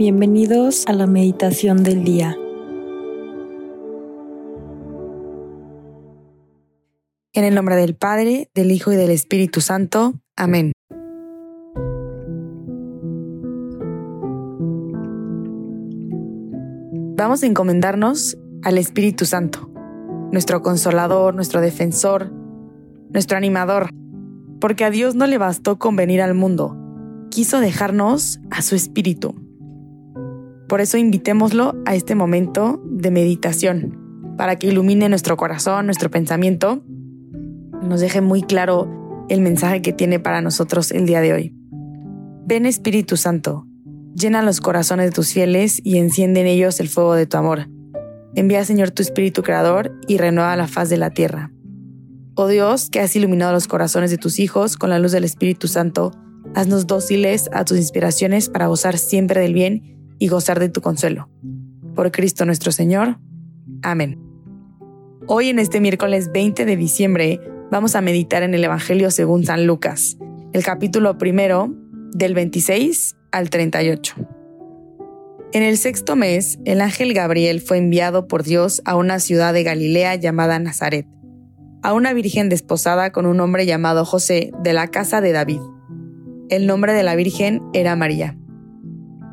Bienvenidos a la meditación del día. En el nombre del Padre, del Hijo y del Espíritu Santo. Amén. Vamos a encomendarnos al Espíritu Santo, nuestro consolador, nuestro defensor, nuestro animador, porque a Dios no le bastó con venir al mundo, quiso dejarnos a su Espíritu. Por eso invitémoslo a este momento de meditación, para que ilumine nuestro corazón, nuestro pensamiento, nos deje muy claro el mensaje que tiene para nosotros el día de hoy. Ven Espíritu Santo, llena los corazones de tus fieles y enciende en ellos el fuego de tu amor. Envía Señor tu Espíritu Creador y renueva la faz de la tierra. Oh Dios, que has iluminado los corazones de tus hijos con la luz del Espíritu Santo, haznos dóciles a tus inspiraciones para gozar siempre del bien y gozar de tu consuelo. Por Cristo nuestro Señor. Amén. Hoy en este miércoles 20 de diciembre vamos a meditar en el Evangelio según San Lucas, el capítulo primero del 26 al 38. En el sexto mes, el ángel Gabriel fue enviado por Dios a una ciudad de Galilea llamada Nazaret, a una virgen desposada con un hombre llamado José de la casa de David. El nombre de la virgen era María.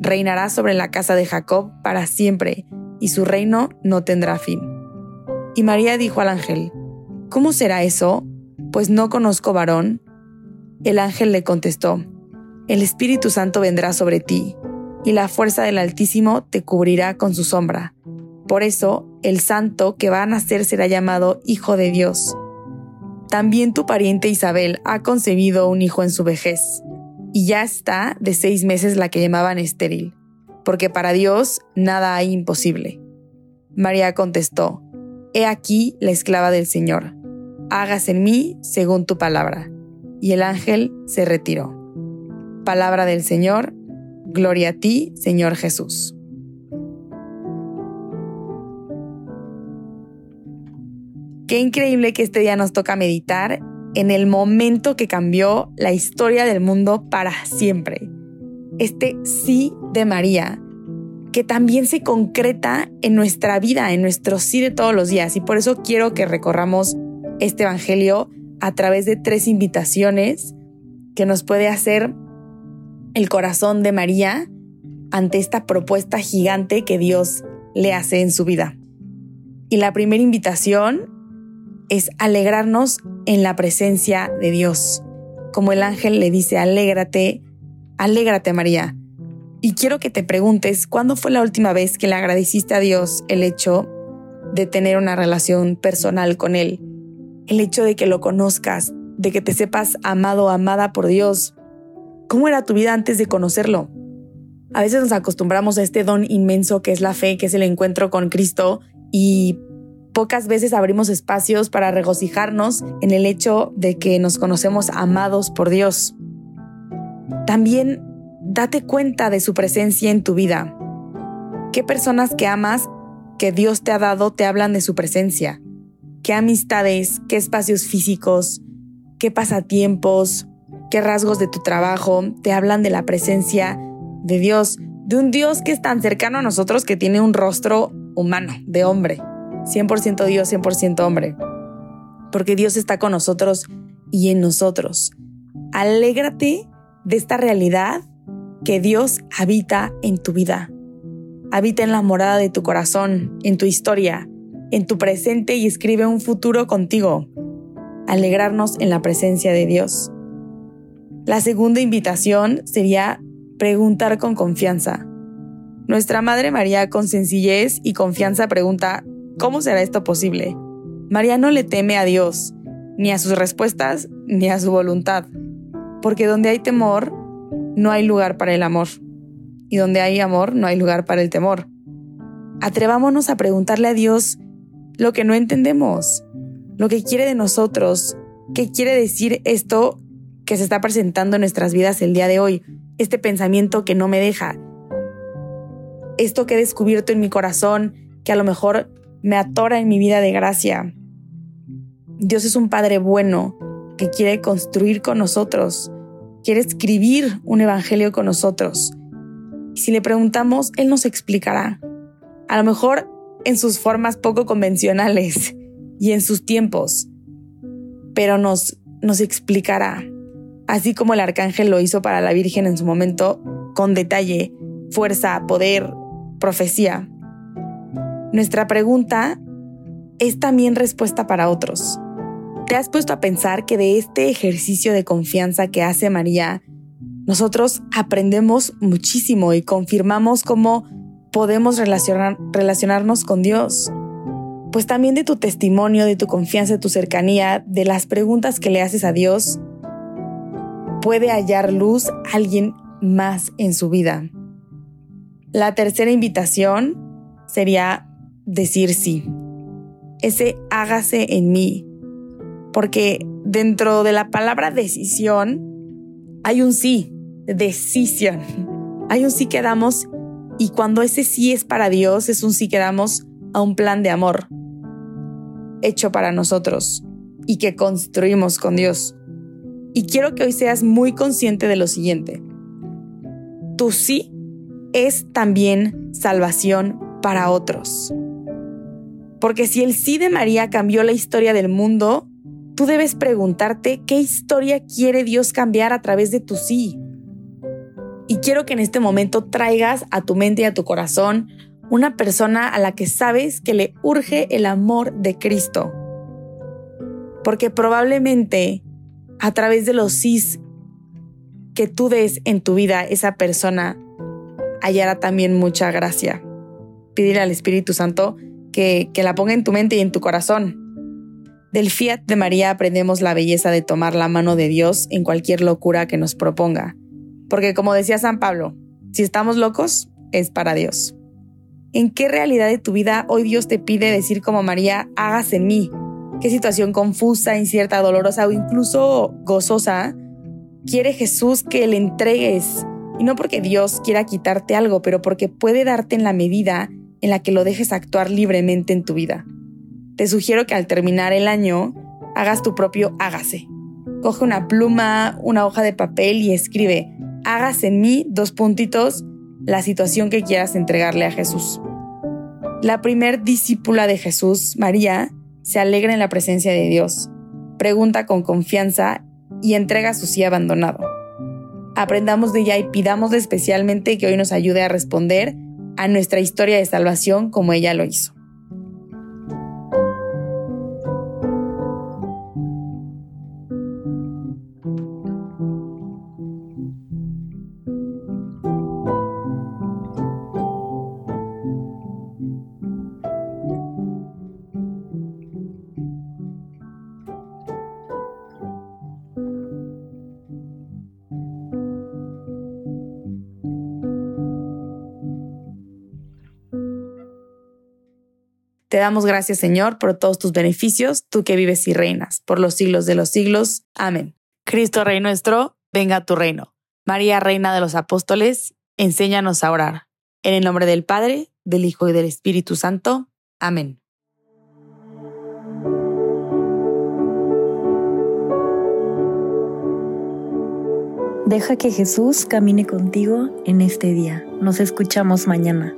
reinará sobre la casa de Jacob para siempre, y su reino no tendrá fin. Y María dijo al ángel, ¿Cómo será eso? Pues no conozco varón. El ángel le contestó, El Espíritu Santo vendrá sobre ti, y la fuerza del Altísimo te cubrirá con su sombra. Por eso, el santo que va a nacer será llamado Hijo de Dios. También tu pariente Isabel ha concebido un hijo en su vejez y ya está de seis meses la que llamaban estéril, porque para Dios nada hay imposible. María contestó, He aquí la esclava del Señor, hágase en mí según tu palabra. Y el ángel se retiró. Palabra del Señor, gloria a ti, Señor Jesús. Qué increíble que este día nos toca meditar en el momento que cambió la historia del mundo para siempre. Este sí de María, que también se concreta en nuestra vida, en nuestro sí de todos los días. Y por eso quiero que recorramos este Evangelio a través de tres invitaciones que nos puede hacer el corazón de María ante esta propuesta gigante que Dios le hace en su vida. Y la primera invitación es alegrarnos en la presencia de Dios. Como el ángel le dice, alégrate, alégrate María. Y quiero que te preguntes, ¿cuándo fue la última vez que le agradeciste a Dios el hecho de tener una relación personal con Él? El hecho de que lo conozcas, de que te sepas amado amada por Dios. ¿Cómo era tu vida antes de conocerlo? A veces nos acostumbramos a este don inmenso que es la fe, que es el encuentro con Cristo, y Pocas veces abrimos espacios para regocijarnos en el hecho de que nos conocemos amados por Dios. También date cuenta de su presencia en tu vida. ¿Qué personas que amas, que Dios te ha dado, te hablan de su presencia? ¿Qué amistades, qué espacios físicos, qué pasatiempos, qué rasgos de tu trabajo te hablan de la presencia de Dios? De un Dios que es tan cercano a nosotros que tiene un rostro humano, de hombre. 100% Dios, 100% hombre. Porque Dios está con nosotros y en nosotros. Alégrate de esta realidad que Dios habita en tu vida. Habita en la morada de tu corazón, en tu historia, en tu presente y escribe un futuro contigo. Alegrarnos en la presencia de Dios. La segunda invitación sería preguntar con confianza. Nuestra Madre María con sencillez y confianza pregunta, ¿Cómo será esto posible? María no le teme a Dios, ni a sus respuestas, ni a su voluntad, porque donde hay temor, no hay lugar para el amor. y donde hay amor no hay lugar para el temor. Atrevámonos a preguntarle a Dios lo que no entendemos, lo que quiere de nosotros, qué quiere decir esto que se está presentando en nuestras vidas el día de hoy, este pensamiento que no me deja, esto que he descubierto en mi corazón, que a lo mejor me atora en mi vida de gracia. Dios es un Padre bueno que quiere construir con nosotros, quiere escribir un evangelio con nosotros. si le preguntamos, Él nos explicará. A lo mejor en sus formas poco convencionales y en sus tiempos, pero nos, nos explicará, así como el arcángel lo hizo para la Virgen en su momento, con detalle, fuerza, poder, profecía. Nuestra pregunta es también respuesta para otros. ¿Te has puesto a pensar que de este ejercicio de confianza que hace María, nosotros aprendemos muchísimo y confirmamos cómo podemos relacionarnos con Dios? Pues también de tu testimonio, de tu confianza, de tu cercanía, de las preguntas que le haces a Dios, puede hallar luz alguien más en su vida. La tercera invitación sería decir sí. Ese hágase en mí, porque dentro de la palabra decisión hay un sí, decisión. Hay un sí que damos y cuando ese sí es para Dios, es un sí que damos a un plan de amor hecho para nosotros y que construimos con Dios. Y quiero que hoy seas muy consciente de lo siguiente. Tu sí es también salvación para otros. Porque si el sí de María cambió la historia del mundo, tú debes preguntarte qué historia quiere Dios cambiar a través de tu sí. Y quiero que en este momento traigas a tu mente y a tu corazón una persona a la que sabes que le urge el amor de Cristo. Porque probablemente a través de los sí que tú des en tu vida, esa persona hallará también mucha gracia. Pídele al Espíritu Santo que, la ponga en tu mente y en tu corazón del fiat de María aprendemos la belleza de tomar la mano de Dios en cualquier locura que nos proponga. Porque como decía San Pablo, si estamos locos, es para Dios. ¿En qué realidad de tu vida hoy Dios te pide decir como María, hágase en mí? ¿Qué situación confusa, incierta, dolorosa o incluso gozosa quiere Jesús que le entregues? Y no porque Dios quiera quitarte algo, pero porque puede darte en la medida en la que lo dejes actuar libremente en tu vida te sugiero que al terminar el año hagas tu propio hágase. Coge una pluma, una hoja de papel y escribe, hágase en mí dos puntitos la situación que quieras entregarle a Jesús. La primer discípula de Jesús, María, se alegra en la presencia de Dios, pregunta con confianza y entrega su sí abandonado. Aprendamos de ella y pidamos especialmente que hoy nos ayude a responder a nuestra historia de salvación como ella lo hizo. Te damos gracias, Señor, por todos tus beneficios, tú que vives y reinas por los siglos de los siglos. Amén. Cristo Rey nuestro, venga a tu reino. María, Reina de los Apóstoles, enséñanos a orar. En el nombre del Padre, del Hijo y del Espíritu Santo. Amén. Deja que Jesús camine contigo en este día. Nos escuchamos mañana.